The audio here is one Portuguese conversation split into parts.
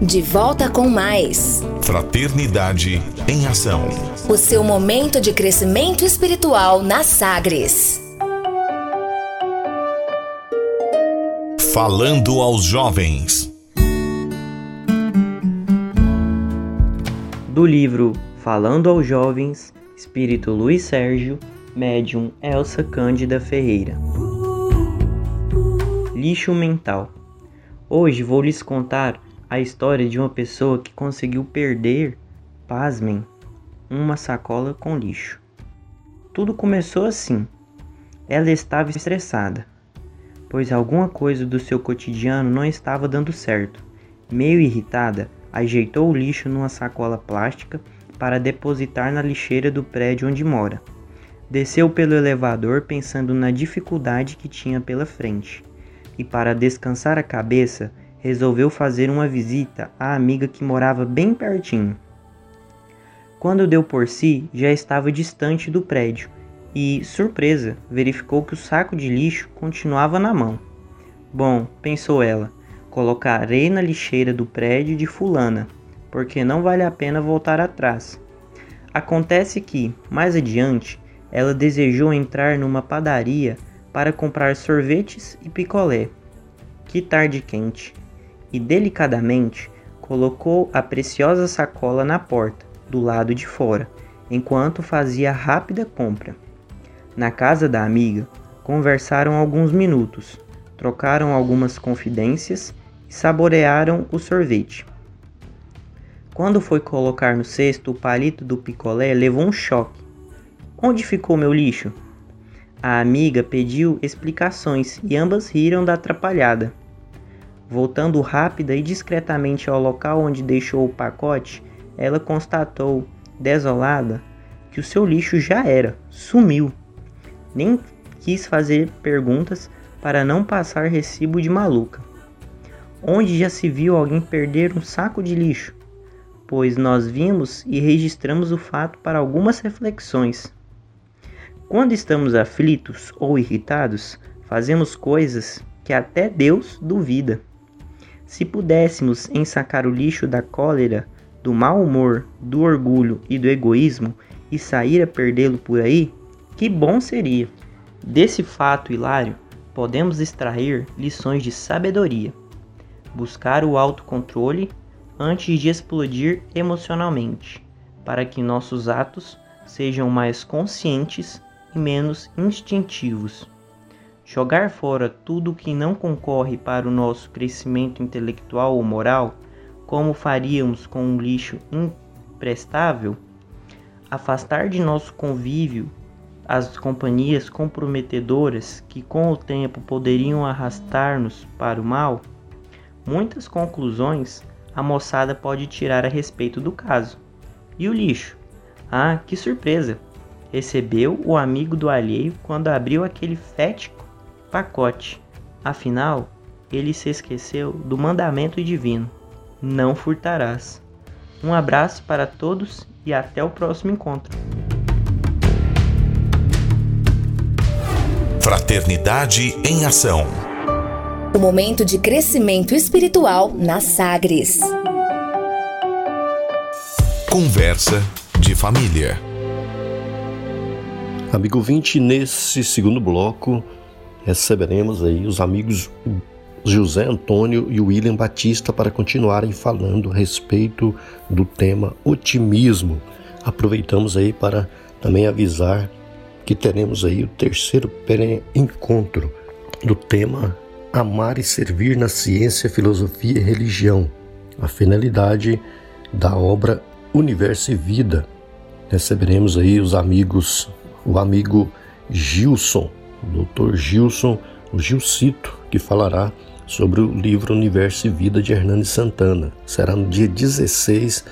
De volta com mais. Fraternidade em Ação. O seu momento de crescimento espiritual na Sagres. Falando aos jovens. Do livro Falando aos Jovens, Espírito Luiz Sérgio, médium Elsa Cândida Ferreira. Lixo mental. Hoje vou lhes contar a história de uma pessoa que conseguiu perder, pasmem, uma sacola com lixo. Tudo começou assim. Ela estava estressada, pois alguma coisa do seu cotidiano não estava dando certo. Meio irritada, ajeitou o lixo numa sacola plástica para depositar na lixeira do prédio onde mora. Desceu pelo elevador pensando na dificuldade que tinha pela frente, e para descansar a cabeça, resolveu fazer uma visita à amiga que morava bem pertinho. Quando deu por si, já estava distante do prédio e, surpresa, verificou que o saco de lixo continuava na mão. Bom, pensou ela, colocarei na lixeira do prédio de Fulana, porque não vale a pena voltar atrás. Acontece que, mais adiante, ela desejou entrar numa padaria para comprar sorvetes e picolé. Que tarde quente! E delicadamente colocou a preciosa sacola na porta, do lado de fora, enquanto fazia rápida compra. Na casa da amiga, conversaram alguns minutos, trocaram algumas confidências e saborearam o sorvete. Quando foi colocar no cesto o palito do picolé, levou um choque. Onde ficou meu lixo? A amiga pediu explicações e ambas riram da atrapalhada. Voltando rápida e discretamente ao local onde deixou o pacote, ela constatou, desolada, que o seu lixo já era, sumiu. Nem quis fazer perguntas para não passar recibo de maluca. Onde já se viu alguém perder um saco de lixo? Pois nós vimos e registramos o fato para algumas reflexões. Quando estamos aflitos ou irritados, fazemos coisas que até Deus duvida. Se pudéssemos ensacar o lixo da cólera, do mau humor, do orgulho e do egoísmo e sair a perdê-lo por aí, que bom seria! Desse fato hilário, podemos extrair lições de sabedoria. Buscar o autocontrole antes de explodir emocionalmente, para que nossos atos sejam mais conscientes e menos instintivos. Jogar fora tudo que não concorre para o nosso crescimento intelectual ou moral, como faríamos com um lixo imprestável, afastar de nosso convívio as companhias comprometedoras que com o tempo poderiam arrastar-nos para o mal, muitas conclusões a moçada pode tirar a respeito do caso. E o lixo? Ah, que surpresa! Recebeu o amigo do alheio quando abriu aquele fétido pacote. Afinal, ele se esqueceu do mandamento divino: não furtarás. Um abraço para todos e até o próximo encontro. Fraternidade em Ação. O momento de crescimento espiritual na Sagres. Conversa de família. Amigo 20, nesse segundo bloco, receberemos aí os amigos José Antônio e William Batista para continuarem falando a respeito do tema otimismo. Aproveitamos aí para também avisar que teremos aí o terceiro encontro do tema Amar e Servir na Ciência, Filosofia e Religião, a finalidade da obra Universo e Vida. Receberemos aí os amigos, o amigo Gilson Dr. Gilson, Gilcito, que falará sobre o livro Universo e Vida de Hernani Santana. Será no dia 16,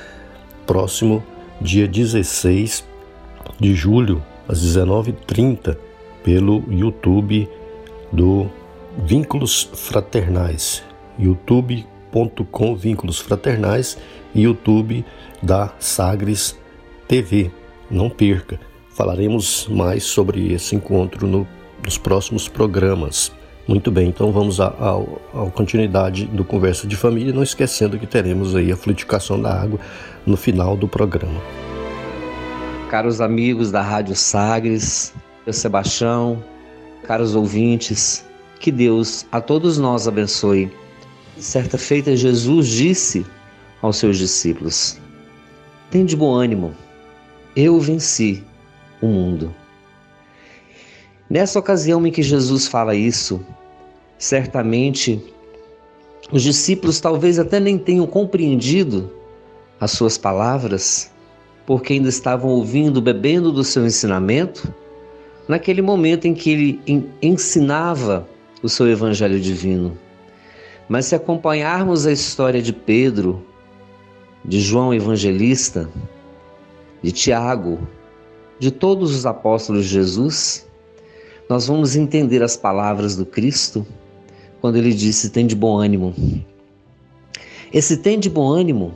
próximo dia 16 de julho, às 19h30, pelo YouTube do Vínculos Fraternais, youtube.com Vínculos Fraternais e YouTube da Sagres TV. Não perca. Falaremos mais sobre esse encontro no nos próximos programas. Muito bem, então vamos à, continuidade do Conversa de Família, não esquecendo que teremos aí a fluidificação da água no final do programa. Caros amigos da Rádio Sagres, eu Sebastião, caros ouvintes, que Deus a todos nós abençoe. Certa feita, Jesus disse aos seus discípulos: Tem de bom ânimo, eu venci o mundo. Nessa ocasião em que Jesus fala isso, certamente os discípulos talvez até nem tenham compreendido as suas palavras, porque ainda estavam ouvindo, bebendo do seu ensinamento, naquele momento em que ele ensinava o seu evangelho divino. Mas se acompanharmos a história de Pedro, de João Evangelista, de Tiago, de todos os apóstolos de Jesus, nós vamos entender as palavras do Cristo quando ele disse: tem de bom ânimo. Esse tem de bom ânimo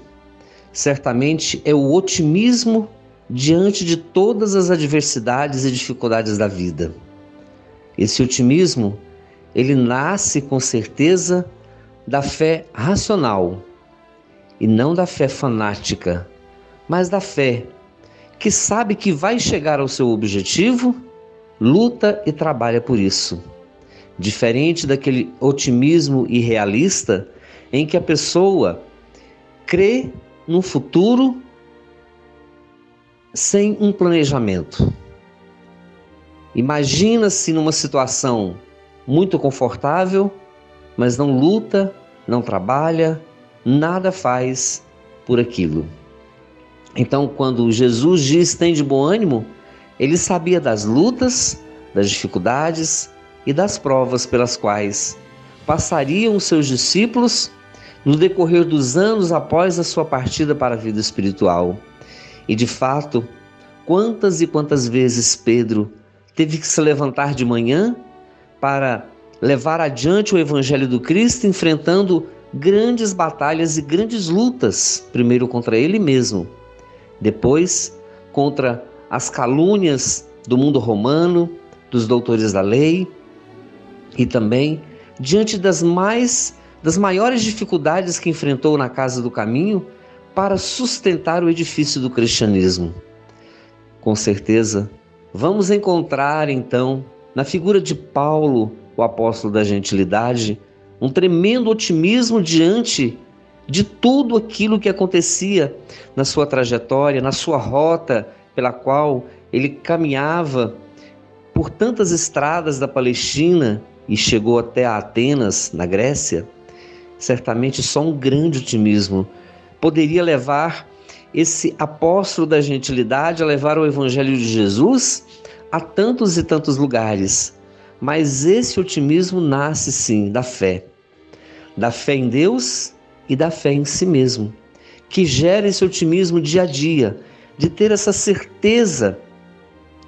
certamente é o otimismo diante de todas as adversidades e dificuldades da vida. Esse otimismo, ele nasce com certeza da fé racional e não da fé fanática, mas da fé que sabe que vai chegar ao seu objetivo, luta e trabalha por isso. Diferente daquele otimismo irrealista em que a pessoa crê no futuro sem um planejamento. Imagina-se numa situação muito confortável, mas não luta, não trabalha, nada faz por aquilo. Então, quando Jesus diz tem de bom ânimo, ele sabia das lutas, das dificuldades e das provas pelas quais passariam os seus discípulos no decorrer dos anos após a sua partida para a vida espiritual. E de fato, quantas e quantas vezes Pedro teve que se levantar de manhã para levar adiante o evangelho do Cristo, enfrentando grandes batalhas e grandes lutas, primeiro contra ele mesmo, depois contra as calúnias do mundo romano, dos doutores da lei e também diante das mais das maiores dificuldades que enfrentou na casa do caminho para sustentar o edifício do cristianismo. Com certeza, vamos encontrar então na figura de Paulo, o apóstolo da gentilidade, um tremendo otimismo diante de tudo aquilo que acontecia na sua trajetória, na sua rota pela qual ele caminhava por tantas estradas da Palestina e chegou até Atenas, na Grécia certamente só um grande otimismo poderia levar esse apóstolo da gentilidade a levar o evangelho de Jesus a tantos e tantos lugares. Mas esse otimismo nasce sim da fé, da fé em Deus e da fé em si mesmo, que gera esse otimismo dia a dia, de ter essa certeza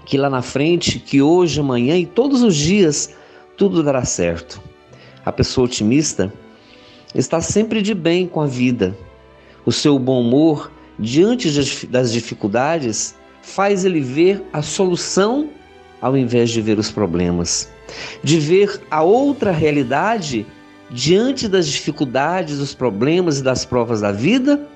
que lá na frente, que hoje, amanhã e todos os dias tudo dará certo. A pessoa otimista está sempre de bem com a vida. O seu bom humor diante das dificuldades faz ele ver a solução ao invés de ver os problemas, de ver a outra realidade diante das dificuldades, dos problemas e das provas da vida,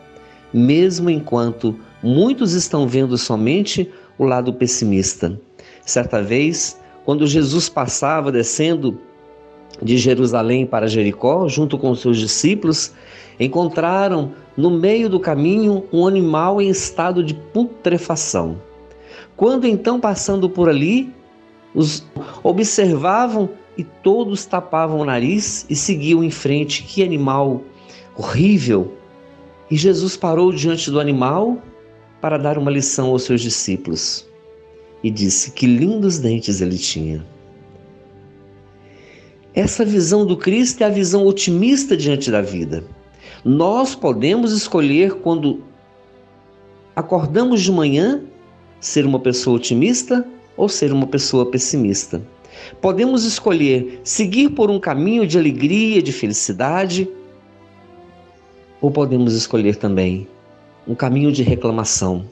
mesmo enquanto muitos estão vendo somente o lado pessimista. Certa vez, quando Jesus passava descendo de Jerusalém para Jericó, junto com seus discípulos, encontraram no meio do caminho um animal em estado de putrefação. Quando então, passando por ali, os observavam e todos tapavam o nariz e seguiam em frente. Que animal horrível! E Jesus parou diante do animal para dar uma lição aos seus discípulos e disse: Que lindos dentes ele tinha. Essa visão do Cristo é a visão otimista diante da vida. Nós podemos escolher quando acordamos de manhã ser uma pessoa otimista ou ser uma pessoa pessimista. Podemos escolher seguir por um caminho de alegria, de felicidade, ou podemos escolher também um caminho de reclamação.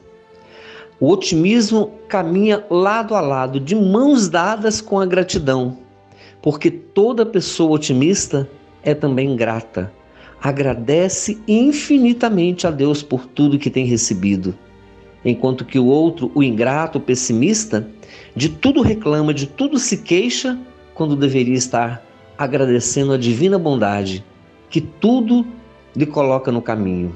O otimismo caminha lado a lado, de mãos dadas com a gratidão porque toda pessoa otimista é também grata. Agradece infinitamente a Deus por tudo que tem recebido. Enquanto que o outro, o ingrato, o pessimista, de tudo reclama, de tudo se queixa, quando deveria estar agradecendo a divina bondade que tudo lhe coloca no caminho.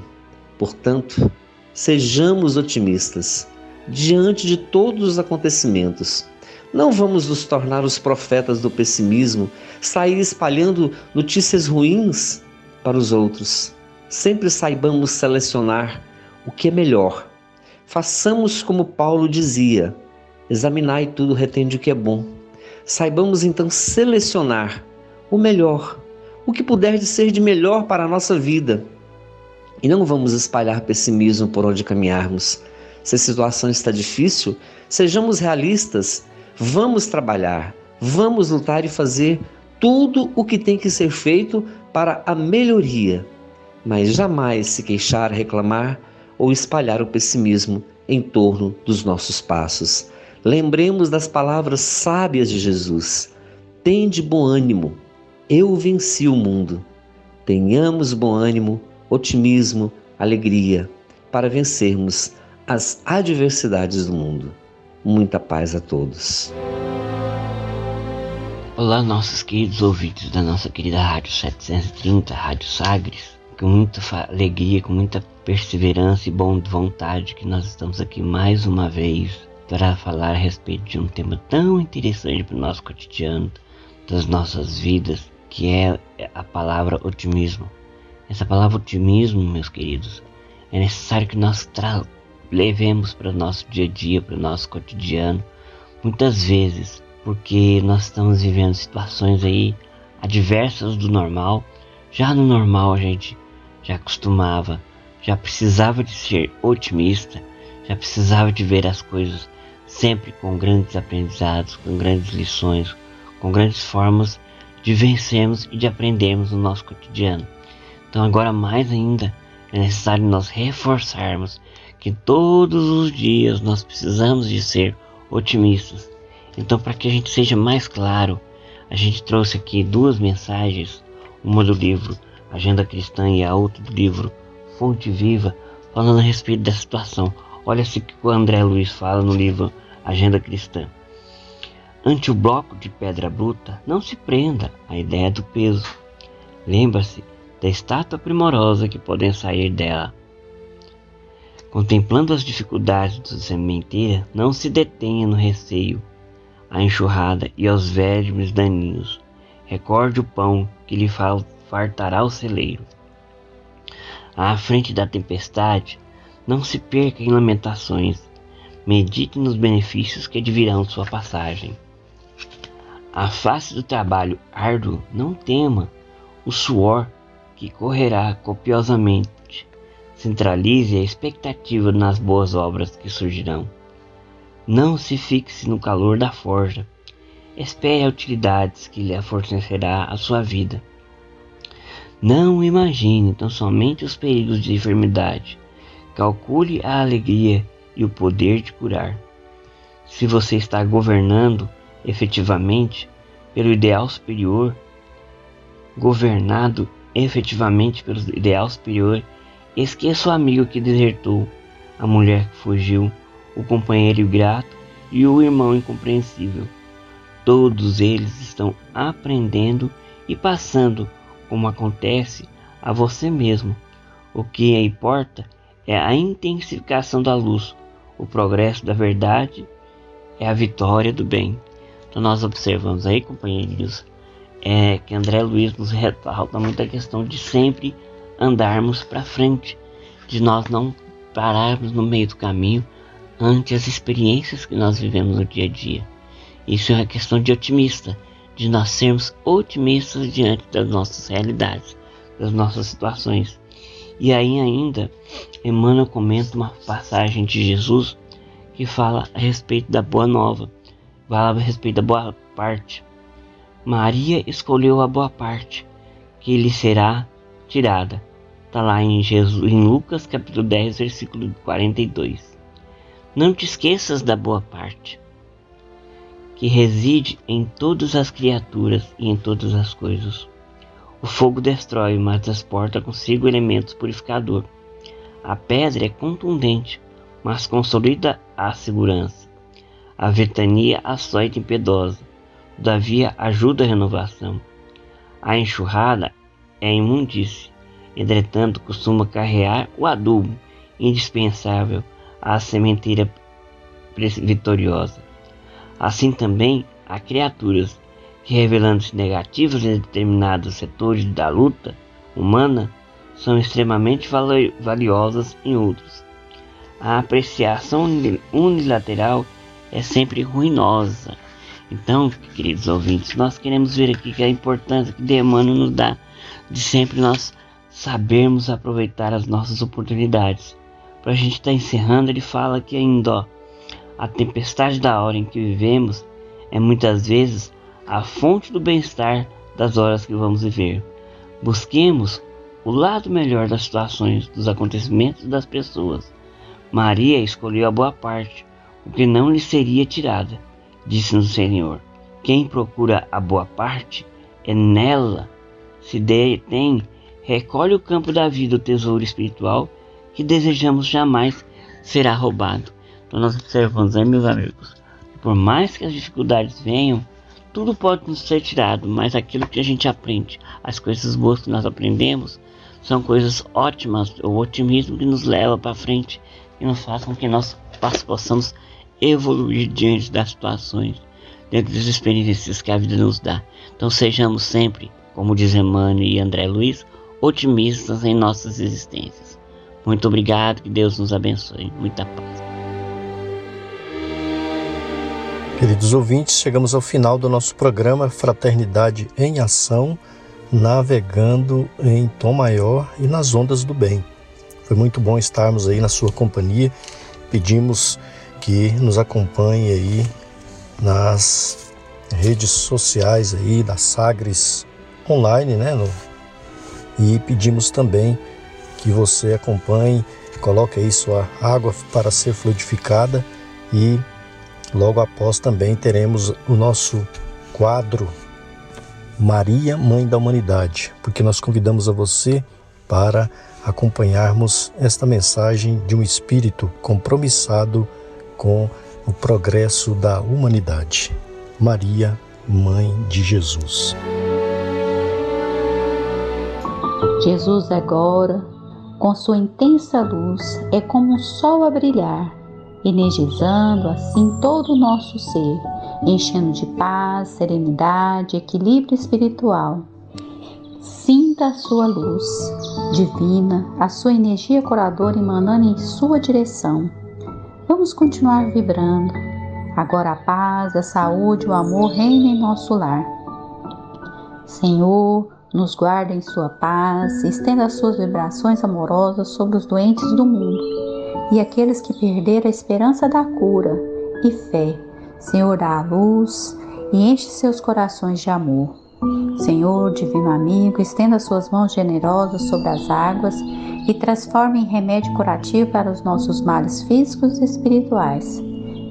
Portanto, sejamos otimistas diante de todos os acontecimentos. Não vamos nos tornar os profetas do pessimismo, sair espalhando notícias ruins para os outros. Sempre saibamos selecionar o que é melhor. Façamos como Paulo dizia: examinai tudo, retende o que é bom. Saibamos então selecionar o melhor, o que puder de ser de melhor para a nossa vida. E não vamos espalhar pessimismo por onde caminharmos. Se a situação está difícil, sejamos realistas Vamos trabalhar, vamos lutar e fazer tudo o que tem que ser feito para a melhoria, mas jamais se queixar, reclamar ou espalhar o pessimismo em torno dos nossos passos. Lembremos das palavras sábias de Jesus: Tende bom ânimo, eu venci o mundo. Tenhamos bom ânimo, otimismo, alegria para vencermos as adversidades do mundo. Muita paz a todos. Olá, nossos queridos ouvintes da nossa querida Rádio 730, Rádio Sagres. Com muita alegria, com muita perseverança e boa vontade que nós estamos aqui mais uma vez para falar a respeito de um tema tão interessante para o nosso cotidiano, das nossas vidas, que é a palavra otimismo. Essa palavra otimismo, meus queridos, é necessário que nós levemos para o nosso dia a dia, para o nosso cotidiano, muitas vezes, porque nós estamos vivendo situações aí adversas do normal. Já no normal a gente já costumava, já precisava de ser otimista, já precisava de ver as coisas sempre com grandes aprendizados, com grandes lições, com grandes formas de vencermos e de aprendermos no nosso cotidiano. Então agora mais ainda é necessário nós reforçarmos que todos os dias nós precisamos de ser otimistas. Então, para que a gente seja mais claro, a gente trouxe aqui duas mensagens, uma do livro Agenda Cristã e a outra do livro Fonte Viva, falando a respeito da situação. Olha se que o André Luiz fala no livro Agenda Cristã. Ante o bloco de pedra bruta, não se prenda à ideia do peso. Lembra-se da estátua primorosa que podem sair dela. Contemplando as dificuldades da sementeira, não se detenha no receio, a enxurrada e aos vermes daninhos. Recorde o pão que lhe fartará o celeiro. À frente da tempestade, não se perca em lamentações. Medite nos benefícios que advirão sua passagem. À face do trabalho árduo, não tema o suor que correrá copiosamente Centralize a expectativa nas boas obras que surgirão. Não se fixe no calor da forja. Espere utilidades que lhe fornecerá a sua vida. Não imagine tão somente os perigos de enfermidade. Calcule a alegria e o poder de curar. Se você está governando efetivamente pelo ideal superior, governado efetivamente pelo ideal superior, Esqueça o amigo que desertou, a mulher que fugiu, o companheiro ingrato e o irmão incompreensível. Todos eles estão aprendendo e passando como acontece a você mesmo. O que importa é a intensificação da luz, o progresso da verdade é a vitória do bem. Então nós observamos aí, companheiros, é que André Luiz nos ressalta muito a questão de sempre andarmos para frente, de nós não pararmos no meio do caminho ante as experiências que nós vivemos no dia a dia. Isso é uma questão de otimista, de nós sermos otimistas diante das nossas realidades, das nossas situações. E aí ainda, Emmanuel comenta uma passagem de Jesus que fala a respeito da boa nova, fala a respeito da boa parte. Maria escolheu a boa parte, que lhe será tirada. Está lá em, Jesus, em Lucas capítulo 10, versículo 42. Não te esqueças da boa parte, que reside em todas as criaturas e em todas as coisas. O fogo destrói, mas transporta consigo elementos purificador. A pedra é contundente, mas consolida a segurança. A ventania açoita impiedosa, todavia ajuda a renovação. A enxurrada é imundície, entretanto costuma carregar o adubo indispensável à sementeira vitoriosa. Assim também há criaturas que, revelando-se negativas em determinados setores da luta humana, são extremamente valiosas em outros. A apreciação unilateral é sempre ruinosa. Então, queridos ouvintes, nós queremos ver aqui que a importância que Demano nos dá de sempre nós sabermos aproveitar as nossas oportunidades. Para a gente estar tá encerrando, ele fala que ainda ó, a tempestade da hora em que vivemos é muitas vezes a fonte do bem-estar das horas que vamos viver. Busquemos o lado melhor das situações, dos acontecimentos das pessoas. Maria escolheu a boa parte, o que não lhe seria tirada, disse-nos o Senhor. Quem procura a boa parte é nela. Se detém, recolhe o campo da vida, o tesouro espiritual que desejamos jamais será roubado. Então nós observamos, né, meus amigos? Por mais que as dificuldades venham, tudo pode nos ser tirado, mas aquilo que a gente aprende, as coisas boas que nós aprendemos, são coisas ótimas, o otimismo que nos leva para frente e nos faz com que nós possamos evoluir diante das situações, dentro das experiências que a vida nos dá. Então sejamos sempre, como diz Emmanuel e André Luiz, otimistas em nossas existências. Muito obrigado, que Deus nos abençoe. Muita paz. Queridos ouvintes, chegamos ao final do nosso programa Fraternidade em Ação, navegando em tom maior e nas ondas do bem. Foi muito bom estarmos aí na sua companhia. Pedimos que nos acompanhe aí nas redes sociais aí da Sagres online, né? No, e pedimos também que você acompanhe, coloque aí sua água para ser fluidificada e Logo após também teremos o nosso quadro Maria, Mãe da Humanidade, porque nós convidamos a você para acompanharmos esta mensagem de um espírito compromissado com o progresso da humanidade. Maria, Mãe de Jesus. Jesus agora, com sua intensa luz, é como um sol a brilhar energizando assim todo o nosso ser, enchendo de paz, serenidade, equilíbrio espiritual. Sinta a sua luz divina, a sua energia curadora emanando em sua direção. Vamos continuar vibrando. Agora a paz, a saúde, o amor reina em nosso lar. Senhor, nos guarda em sua paz, estenda as suas vibrações amorosas sobre os doentes do mundo e aqueles que perderam a esperança da cura e fé. Senhor, dá a luz e enche seus corações de amor. Senhor, divino amigo, estenda suas mãos generosas sobre as águas e transforme em remédio curativo para os nossos males físicos e espirituais.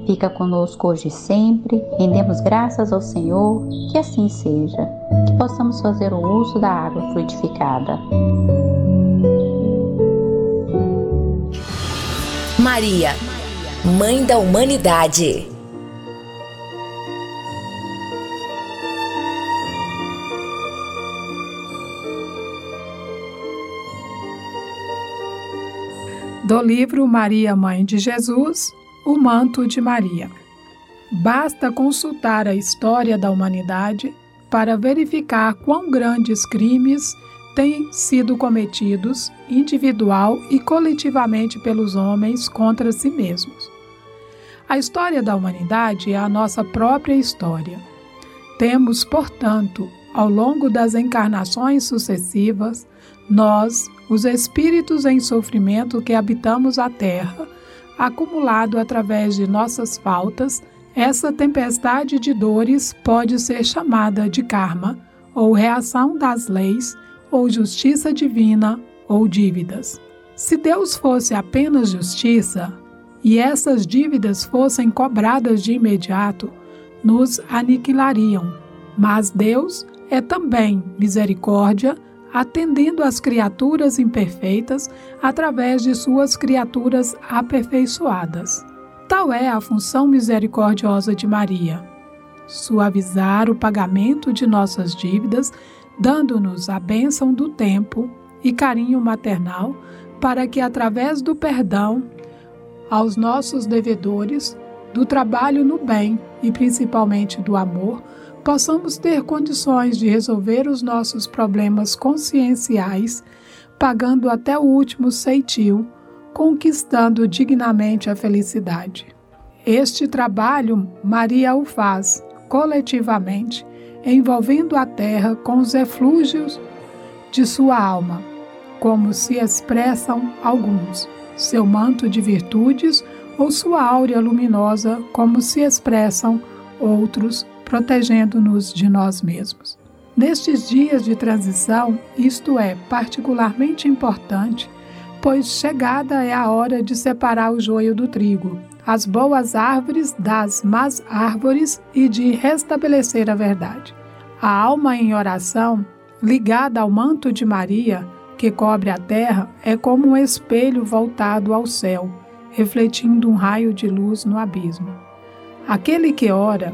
Fica conosco hoje e sempre, rendemos graças ao Senhor, que assim seja, que possamos fazer o uso da água fluidificada. Maria, Mãe da Humanidade. Do livro Maria, Mãe de Jesus, O Manto de Maria. Basta consultar a história da humanidade para verificar quão grandes crimes têm sido cometidos individual e coletivamente pelos homens contra si mesmos. A história da humanidade é a nossa própria história. Temos, portanto, ao longo das encarnações sucessivas, nós, os espíritos em sofrimento que habitamos a Terra, acumulado através de nossas faltas, essa tempestade de dores pode ser chamada de karma, ou reação das leis ou justiça divina, ou dívidas. Se Deus fosse apenas justiça, e essas dívidas fossem cobradas de imediato, nos aniquilariam. Mas Deus é também misericórdia, atendendo às criaturas imperfeitas através de suas criaturas aperfeiçoadas. Tal é a função misericordiosa de Maria: suavizar o pagamento de nossas dívidas, dando-nos a bênção do tempo e carinho maternal, para que, através do perdão aos nossos devedores, do trabalho no bem e principalmente do amor, possamos ter condições de resolver os nossos problemas conscienciais, pagando até o último ceitil, conquistando dignamente a felicidade. Este trabalho Maria o faz coletivamente, envolvendo a terra com os eflúgios de sua alma, como se expressam alguns, seu manto de virtudes ou sua áurea luminosa, como se expressam outros, protegendo-nos de nós mesmos. Nestes dias de transição, isto é particularmente importante, pois chegada é a hora de separar o joio do trigo, as boas árvores das más árvores e de restabelecer a verdade. A alma em oração, ligada ao manto de Maria, que cobre a terra, é como um espelho voltado ao céu, refletindo um raio de luz no abismo. Aquele que ora,